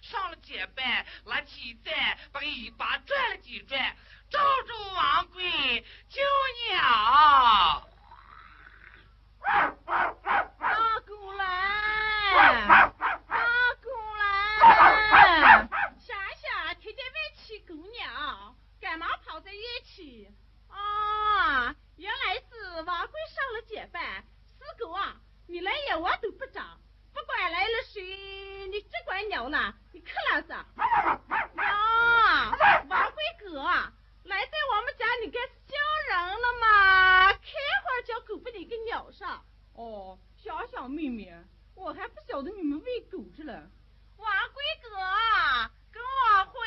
上了街板，拿起仔把尾巴转了几转，照住王贵。救鸟。原来。是王贵上了街板，四狗啊，你来。也我都不长。管来了谁？你只管鸟呢？你克了是？啊，王贵哥，来在我们家你该是人了嘛？开会叫狗把你给咬上。哦，小小妹妹，我还不晓得你们喂狗去了。王贵哥，跟我回。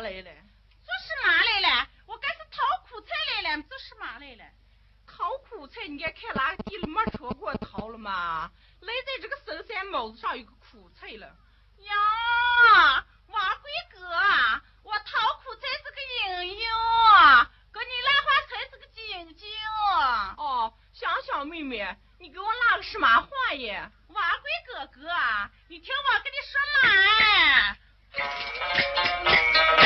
来了？做什么来了？我该是淘苦菜来了，做什么来了？淘苦菜，你该看哪个地里没出过淘了吗？来在这个深山帽子上有个苦菜了。呀，王贵哥，我淘苦菜是个英雄，哥你兰花才是个精精。哦，香香妹妹，你给我拉个什么话呀？王贵哥哥，你听我跟你说嘛。哎